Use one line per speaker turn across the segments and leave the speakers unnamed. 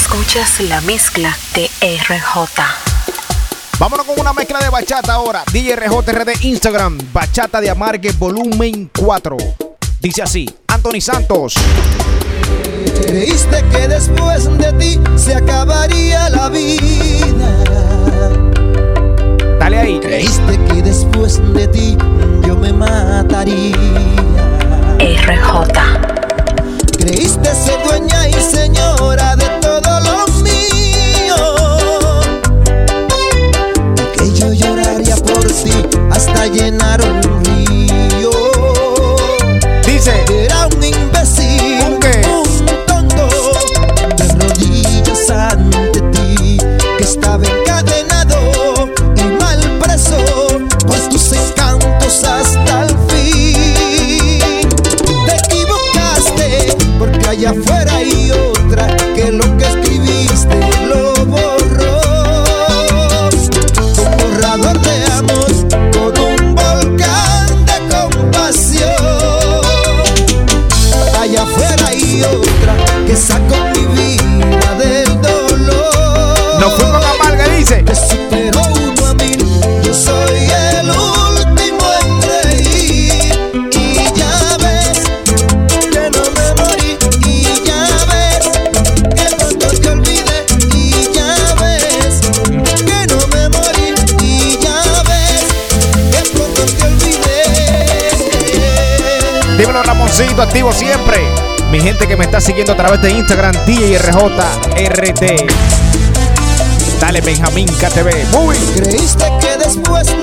Escuchas la mezcla de RJ.
Vámonos con una mezcla de bachata ahora. DJ RJR de Instagram, Bachata de Amargue Volumen 4. Dice así, Anthony Santos.
Creíste que después de ti se acabaría la vida.
Dale ahí.
Creíste que después de ti yo me mataría.
RJ.
Creíste ser dueña y señora llenar que me
está siguiendo a través de Instagram, DJ RJRT. Dale Benjamín KTV. Muy.
Creíste que después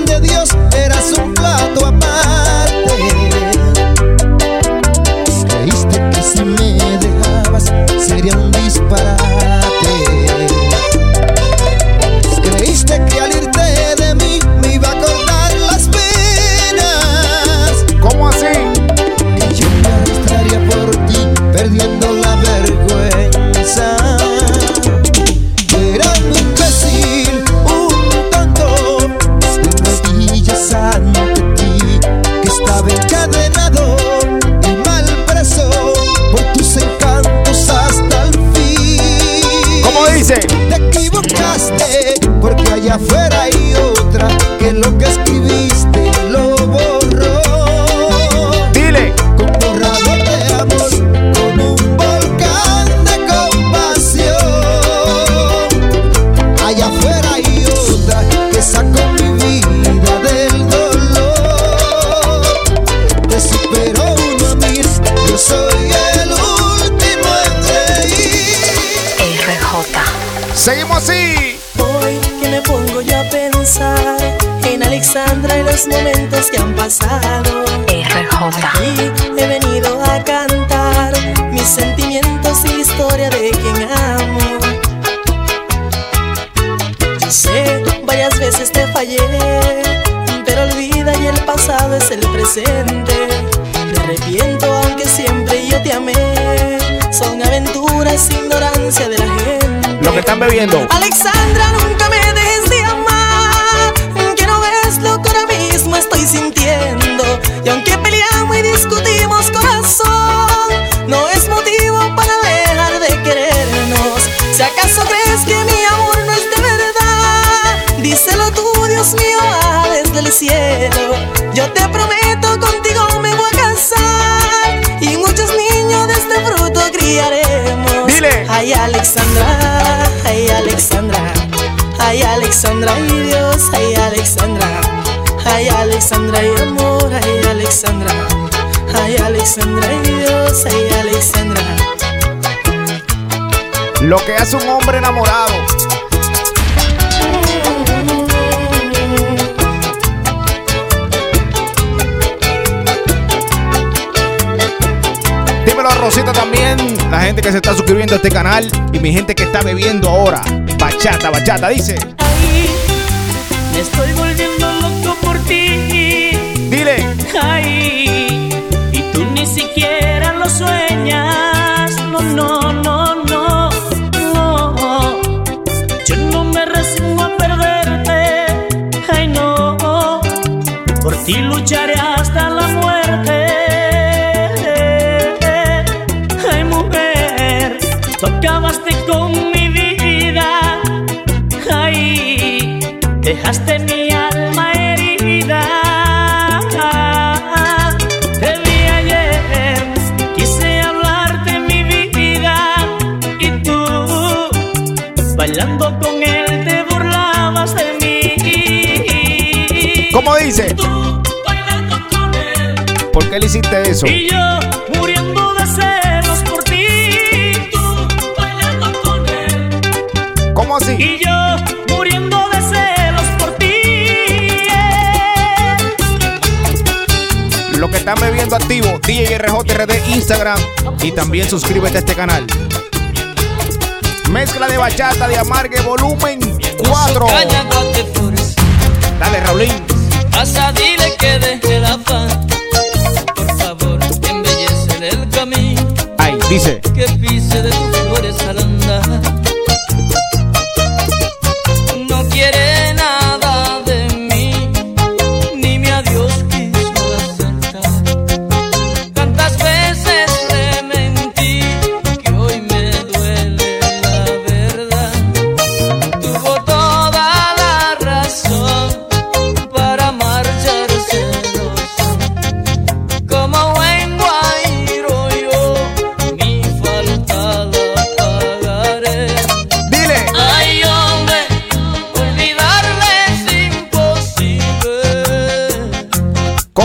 de
quien amo. Yo sé, varias veces te fallé, pero olvida y el pasado es el presente. Me arrepiento aunque siempre yo te amé. Son aventuras, ignorancia de la gente.
Lo que están bebiendo.
Alexandra, nunca cielo. Yo te prometo, contigo me voy a casar. Y muchos niños de este fruto criaremos.
Dile.
Ay, Alexandra, ay, Alexandra. Ay, Alexandra, ay, Dios, ay, Alexandra. Ay, Alexandra, ay, amor, ay, Alexandra. Ay, Alexandra, ay, Dios, ay, Alexandra.
Lo que hace un hombre enamorado. Rosita también, la gente que se está suscribiendo a este canal y mi gente que está bebiendo ahora. Bachata, bachata, dice. ¿Cómo dice?
Tú bailando con él
¿Por qué le hiciste eso?
y yo muriendo de celos por ti. Tú bailando con él
¿Cómo así?
y yo muriendo de celos por ti.
Lo que están bebiendo activo, DJ RJRD Instagram y también suscríbete a este canal. Mezcla de bachata de amargue volumen 4.
Caña, Guateflores.
Dale, Raulín.
Pasa, dile que deje el afán. Por favor, embellece el camino.
Ay, dice.
Que pise de tus flores al andar.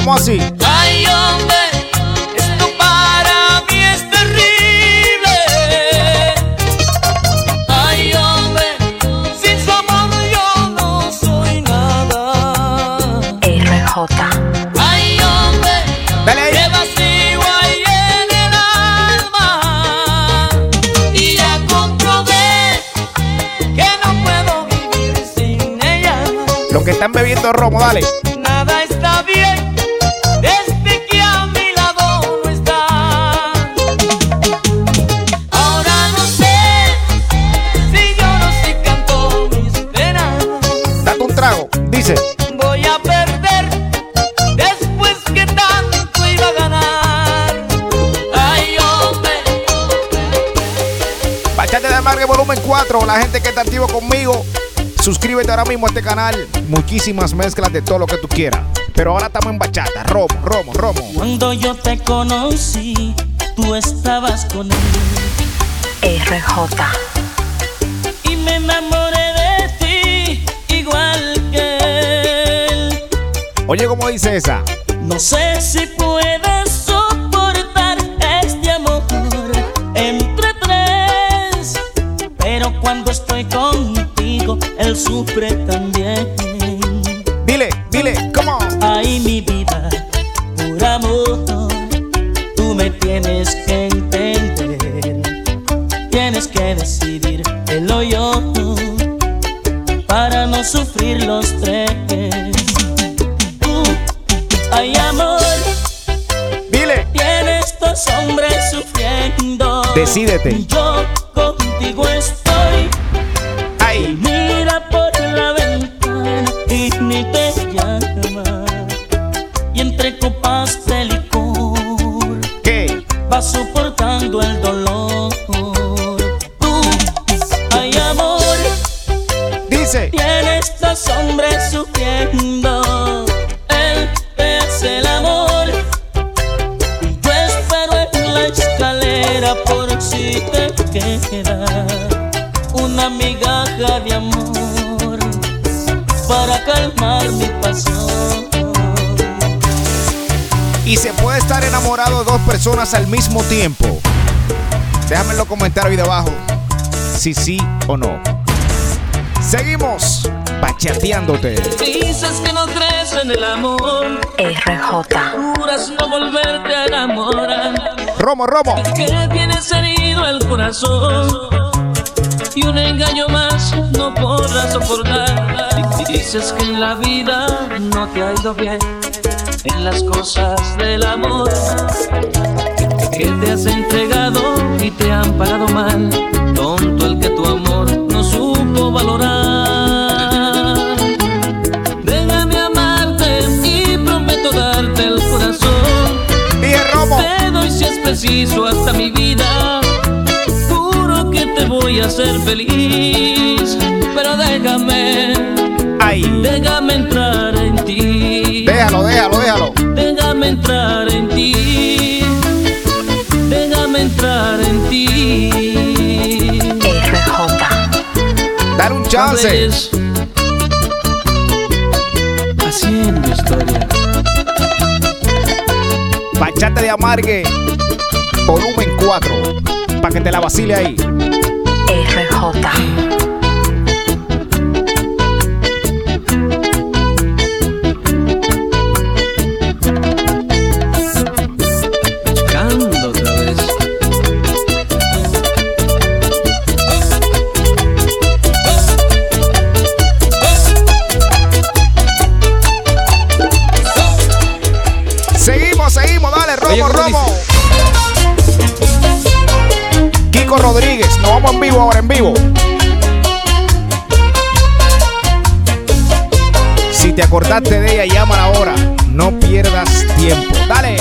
¿Cómo así?
Ay hombre, esto para mí es terrible. Ay hombre, sin su amor yo no soy nada.
RJ.
Ay hombre,
Dale
qué vacío hay en el alma. Y ya comprobé que no puedo vivir sin ella.
Lo que están bebiendo romo, dale. Volumen 4. La gente que está activo conmigo. Suscríbete ahora mismo a este canal. Muchísimas mezclas de todo lo que tú quieras. Pero ahora estamos en bachata. Romo, romo, romo.
Cuando yo te conocí, tú estabas con él
RJ.
y me enamoré de ti igual que él.
Oye, ¿cómo dice esa?
No sé si puedes él sufre también.
Dile, dile, come on.
Ay, mi vida, por amor, tú me tienes que entender. Tienes que decidir él o yo para no sufrir los tres. Tú, ay, amor,
Dile.
tienes dos hombres sufriendo.
Decídete.
Yo copas de licor
¿Qué?
va soportando el dolor. Tú, ay amor,
Dice.
tienes dos hombres sufriendo. Él es el amor. Y yo espero en la escalera por si te queda una migaja de amor para calmar mi pasión.
Y se puede estar enamorado de dos personas al mismo tiempo. Déjame en los comentarios ahí debajo si sí o no. Seguimos bachateándote.
Dices que no crees en el amor,
RJ.
juras no volverte a enamorar.
Romo, Romo.
que tienes herido el corazón y un engaño más no podrás soportar. Dices que en la vida no te ha ido bien en las cosas del amor, que te has entregado y te han pagado mal, tonto el que tu amor no supo valorar. Déjame amarte y prometo darte el corazón. Te doy si es preciso hasta mi vida. Juro que te voy a hacer feliz. Pero déjame
Ay,
Déjame entrar Déjame entrar en ti. Déjame entrar en ti.
RJ.
Dale un chance.
Haciendo historia.
Bachata de Amargue, volumen 4. Para que te la vacile ahí.
RJ.
Vamos en vivo ahora, en vivo. Si te acordaste de ella, llámala ahora. No pierdas tiempo. Dale.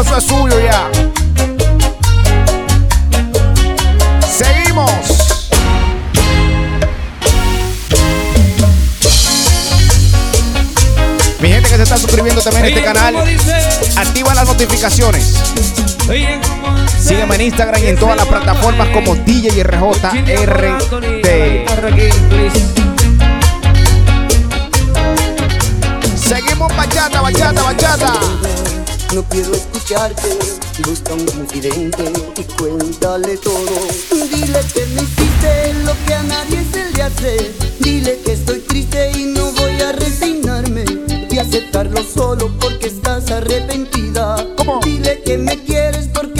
Eso es suyo ya. Seguimos. Mi gente que se está suscribiendo también a este canal, activa las notificaciones. Sígueme en Instagram y en todas las plataformas como DJ RJ Seguimos bachata, bachata, bachata.
No quiero escucharte, busca un confidente y cuéntale todo. Dile que me hiciste lo que a nadie se le hace. Dile que estoy triste y no voy a resignarme y aceptarlo solo porque estás arrepentida. Dile que me quieres porque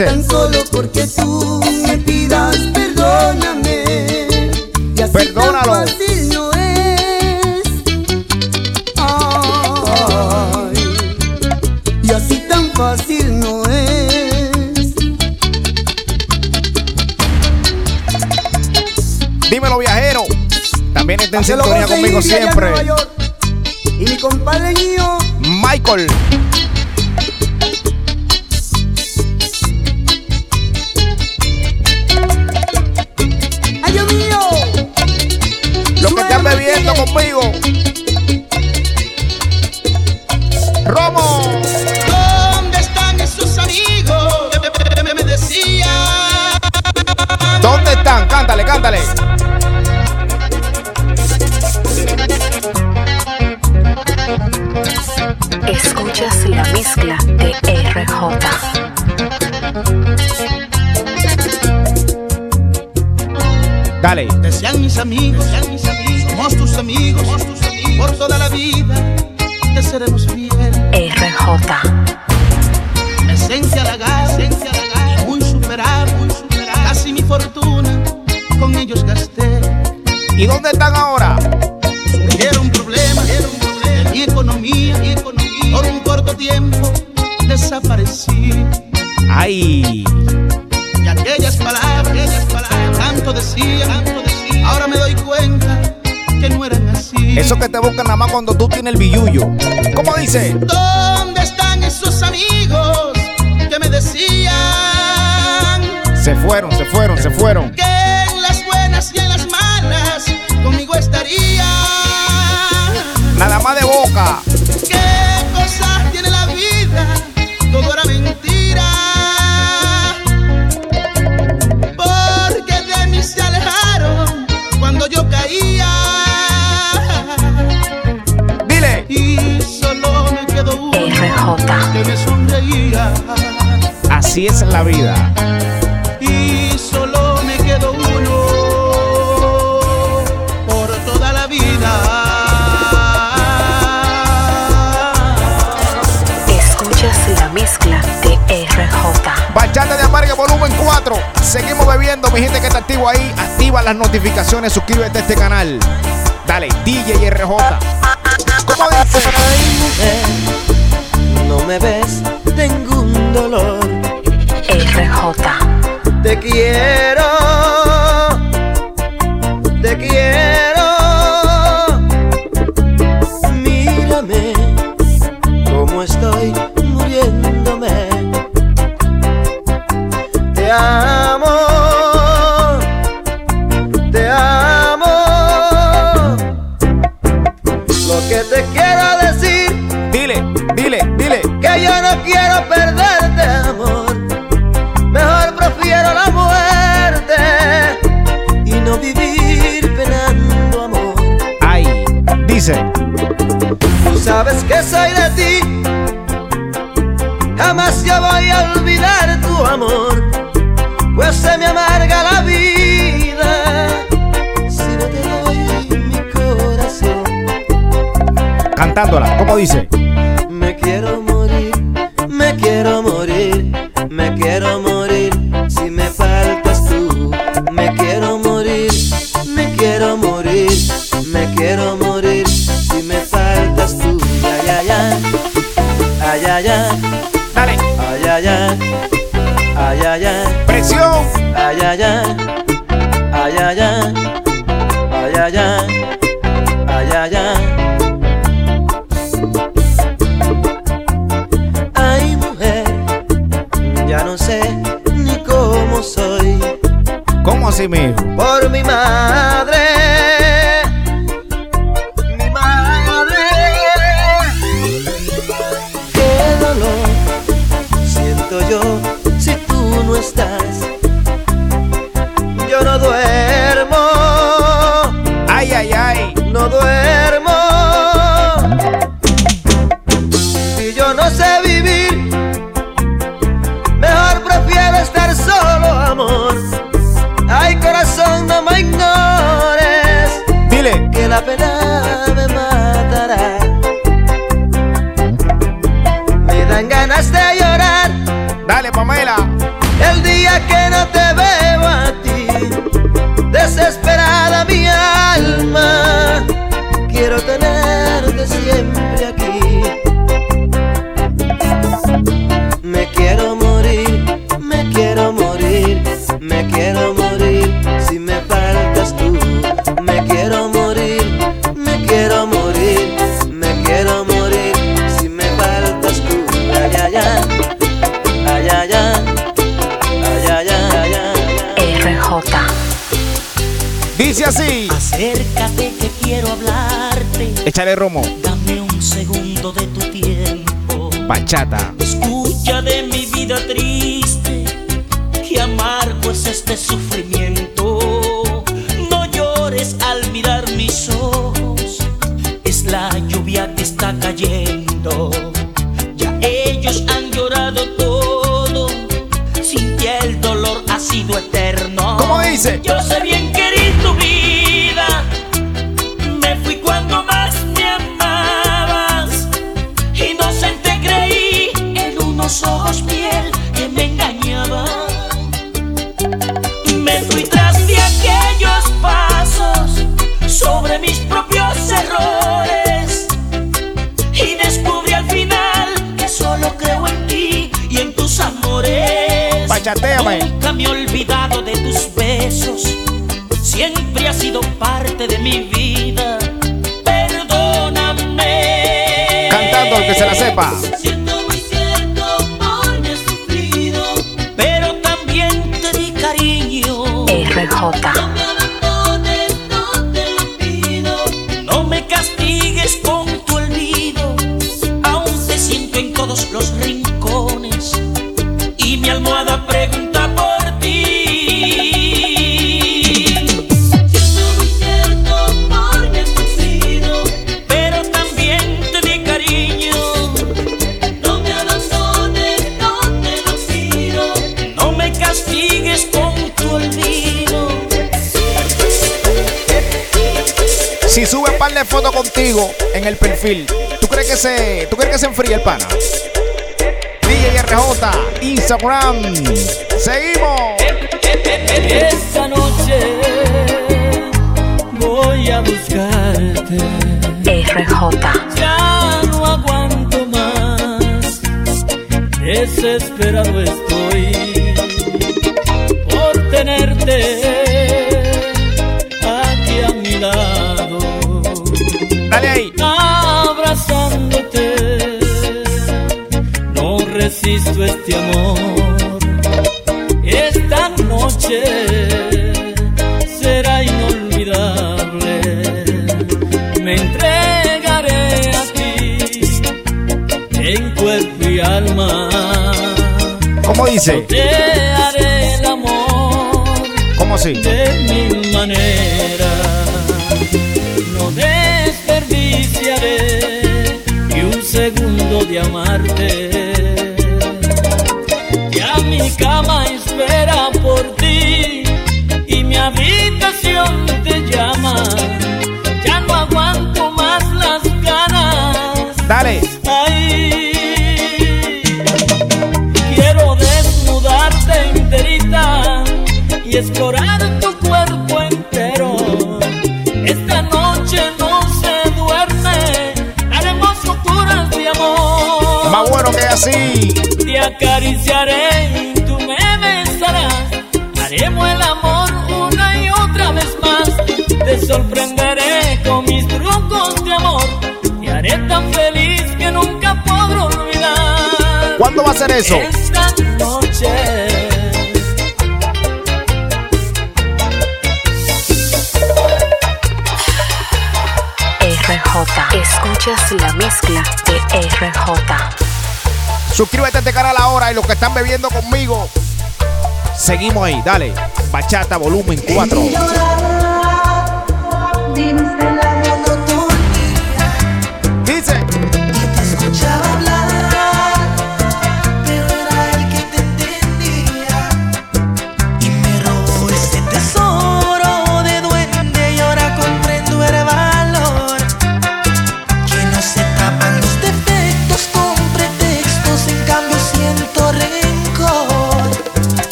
Dice.
Tan solo porque tú me pidas perdóname. Y así
Perdónalo.
tan fácil no es. Ay, y así tan fácil no es.
Dímelo, viajero. También está en sintonía conmigo siempre.
Y mi compadre mío,
Michael.
Toda la vida te seremos fieles.
Eso que te buscan nada más cuando tú tienes el billullo. ¿Cómo dice?
¿Dónde están esos amigos que me decían
Se fueron, se fueron, se fueron.
que en las buenas y en las malas conmigo estarían?
Nada más de boca.
RJ.
que me sonreía.
Así es la vida.
Y solo me quedó uno por toda la vida.
Escuchas la mezcla de RJ.
Bachata de Amarga Volumen 4. Seguimos bebiendo, mi gente que está activo ahí. Activa las notificaciones, suscríbete a este canal. Dale, DJ RJ. ¿Cómo dice?
Ay, mujer, no me ves, tengo un dolor.
RJ.
Te quiero, te quiero.
Dice.
Tú sabes que soy de ti, jamás yo voy a olvidar tu amor, pues se me amarga la vida si no te doy mi corazón.
Cantándola, ¿cómo dice?
ay.
Presión.
Ay, ay, ay. Ay, ay, ay. Ay, ay, ay. Ay. Ay, mujer, ya no sé ni cómo soy.
¿Cómo así mismo?
Por mi madre
Dice así.
Acércate que quiero hablarte.
Échale romo.
Dame un segundo de tu tiempo.
Bachata.
Escucha de mi vida triste, que amargo es este sufrimiento. No llores al mirar mis ojos, es la lluvia que está cayendo. Ya ellos han llorado todo, sin ti el dolor ha sido eterno.
¿Cómo dice?
Yo sé bien querido
ojos miel que me engañaban. Me fui tras de aquellos pasos sobre mis propios errores y descubrí al final que solo creo en ti y en tus amores.
Bachateame.
Nunca me he olvidado de tus besos, siempre has sido parte de mi vida. Perdóname.
Cantando el que se la sepa.
Cariño.
RJ.
Fotos contigo en el perfil, ¿tú crees que se, ¿tú crees que se enfría el pana? DJ RJ, Instagram. Seguimos.
Esta noche voy a buscarte.
RJ.
Ya no aguanto más. Desesperado estoy resisto este amor. Esta noche será inolvidable. Me entregaré a ti en cuerpo y alma.
¿Cómo dice?
Te haré el amor
¿Cómo así?
de mil maneras. No desperdiciaré ni un segundo de amarte. Te
¿Cuándo va a ser eso?
Esta noche.
RJ. Escuchas la mezcla de RJ.
Suscríbete a este canal ahora y los que están bebiendo conmigo. Seguimos ahí, dale. Bachata volumen 4.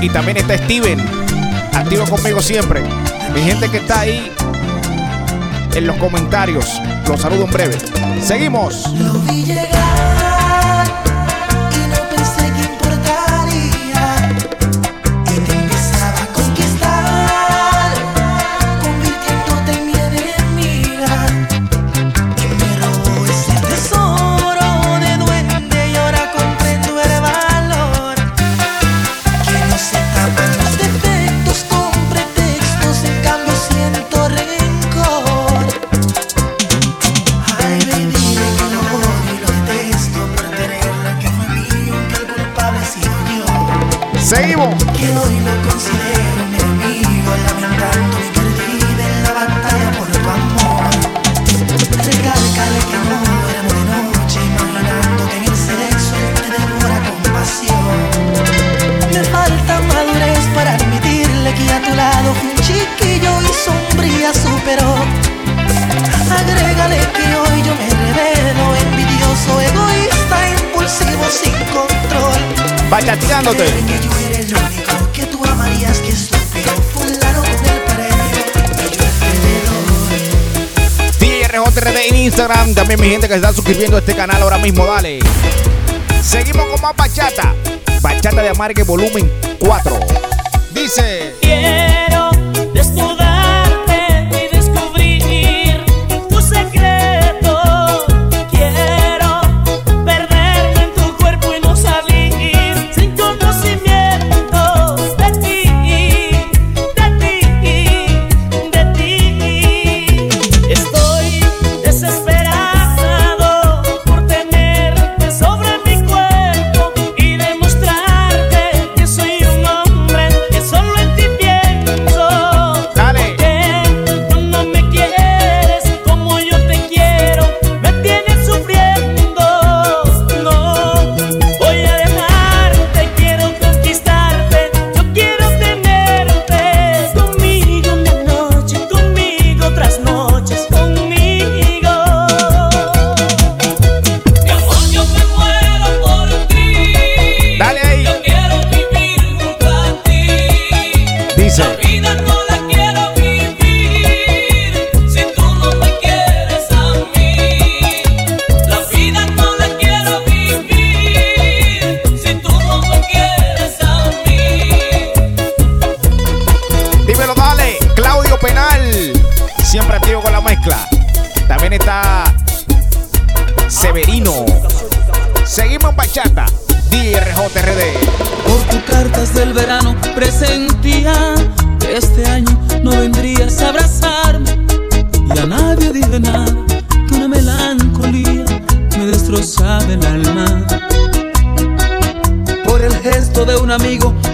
Y
también está Steven. Activo conmigo siempre. Mi gente que está ahí en los comentarios. Los saludo en breve. Seguimos.
Perdedor.
DJ RJRD en Instagram. También mi gente que se está suscribiendo a este canal ahora mismo. Dale. Seguimos con más bachata. Bachata de Amargue volumen 4. Dice.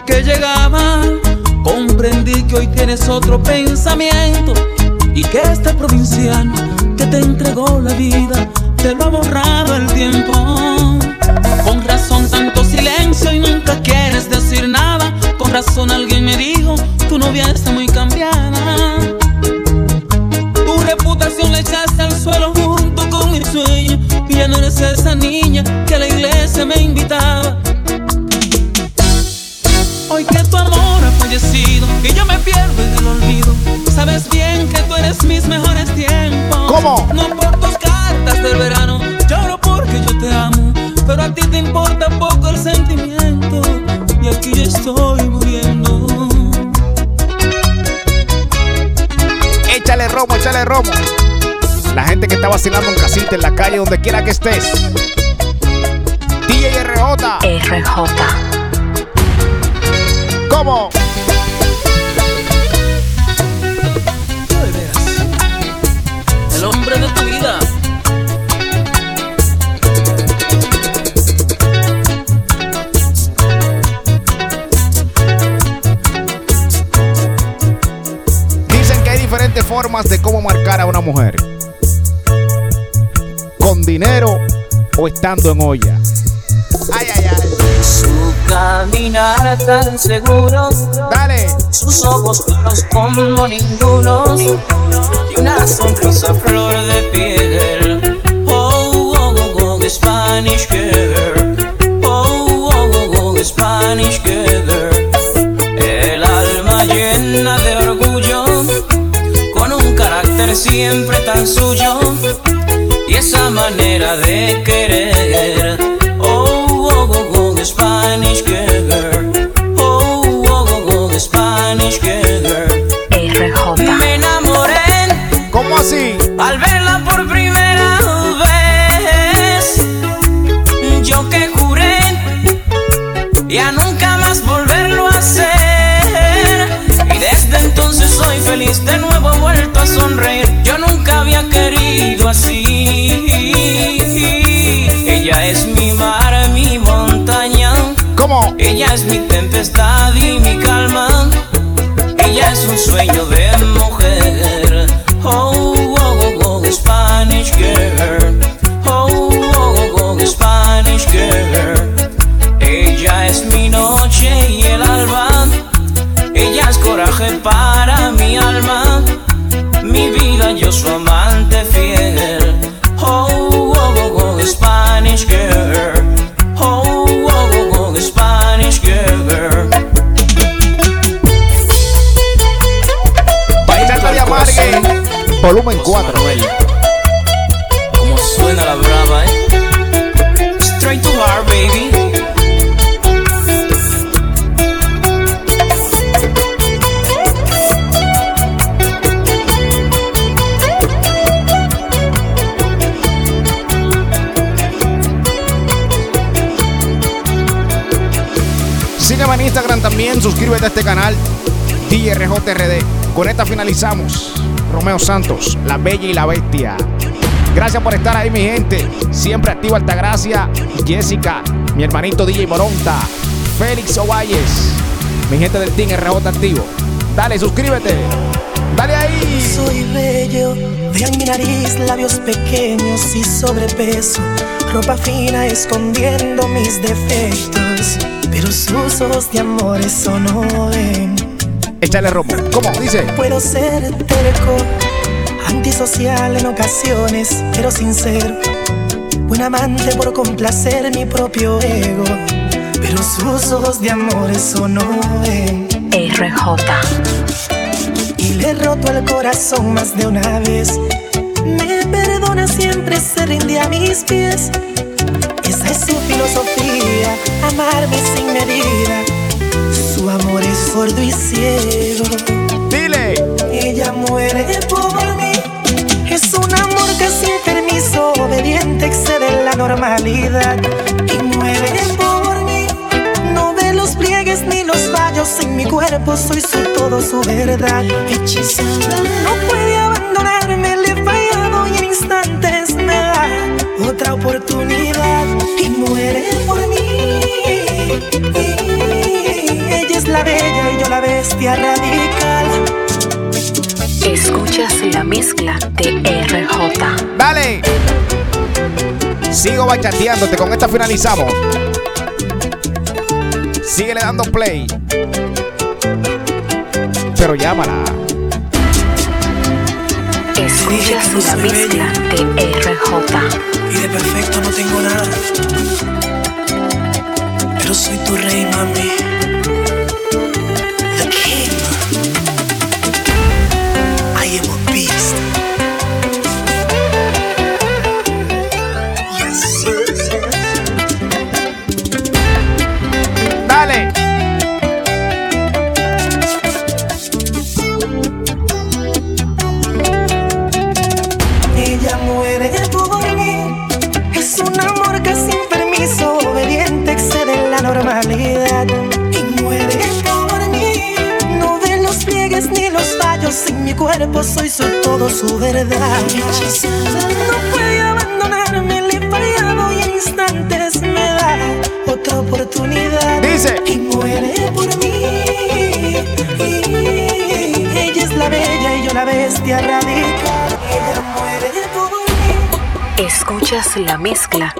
Que
llegaba, comprendí que hoy tienes otro pensamiento y que este provinciano que te entregó la vida te lo ha borrado el tiempo. Con razón tanto silencio y nunca quieres decir nada. Con razón alguien me dijo, tu novia está muy cambiada. Tu reputación la echaste al suelo junto con mi sueño. Y ya no eres esa niña Sabes bien que tú eres mis mejores tiempos.
¿Cómo?
No por tus cartas del verano, lloro porque yo te amo. Pero a ti te importa poco el sentimiento. Y aquí yo estoy muriendo.
Échale romo, échale romo. La gente que está vacilando en casita, en la calle, donde quiera que estés. DJ RJ.
RJ.
¿Cómo? Mujer. Con dinero o estando en olla. Ay, ay, ay.
Su caminar tan seguro,
Dale.
sus ojos claros como ninguno, y una sonrisa flor de piel. Oh, oh, oh, oh, Spanish girl. Oh, oh, oh, oh, Spanish girl. Siempre tan suyo, y esa manera de querer. Oh, oh, oh, oh, Spanish
así.
Ella es mi mar, mi montaña.
¿Cómo?
Ella es mi tempestad y mi calma. Ella es un sueño de mujer. Oh, oh, oh, oh Spanish girl. Oh, oh, oh, oh, Spanish girl. Ella es mi noche y el alba. Ella es coraje para mi alma. Su amante fiel. Oh, oh, oh, oh Spanish girl. Oh, oh, oh, oh Spanish girl.
Bachata de Amargue, volumen 4.
Como
suscríbete a este canal, DRJRD. Con esta finalizamos. Romeo Santos, la bella y la bestia. Gracias por estar ahí, mi gente. Siempre activo Altagracia, Jessica, mi hermanito DJ Moronta, Félix Ovalles, mi gente del Team RJ Activo. Dale, suscríbete. Dale ahí.
Soy bello, vean mi nariz, labios pequeños y sobrepeso. Ropa fina escondiendo mis defectos. Pero sus ojos de amor eso no ven.
Échale romo. ¿Cómo? Dice.
Puedo ser terco, antisocial en ocasiones, pero sincero. Buen amante por complacer mi propio ego. Pero sus ojos de amor eso no ven.
RJ.
Y le he roto el corazón más de una vez. Me perdona siempre, se rinde a mis pies. Es su filosofía, amarme sin medida. Su amor es sordo y ciego.
Dile.
Ella muere por mí. Es un amor que sin permiso, obediente, excede la normalidad. Y muere por mí. No ve los pliegues ni los fallos en mi cuerpo, soy su todo, su verdad. Hechizada, no puede abandonarme, le he fallado y en instantes me da otra oportunidad. Y muere por mí. Ella es la bella y yo la bestia radical.
Escuchas la mezcla de RJ.
Dale. Sigo bachateándote. Con esta finalizamos. Síguele dando play. Pero llámala.
Escuchas la mezcla de RJ. Mezcla.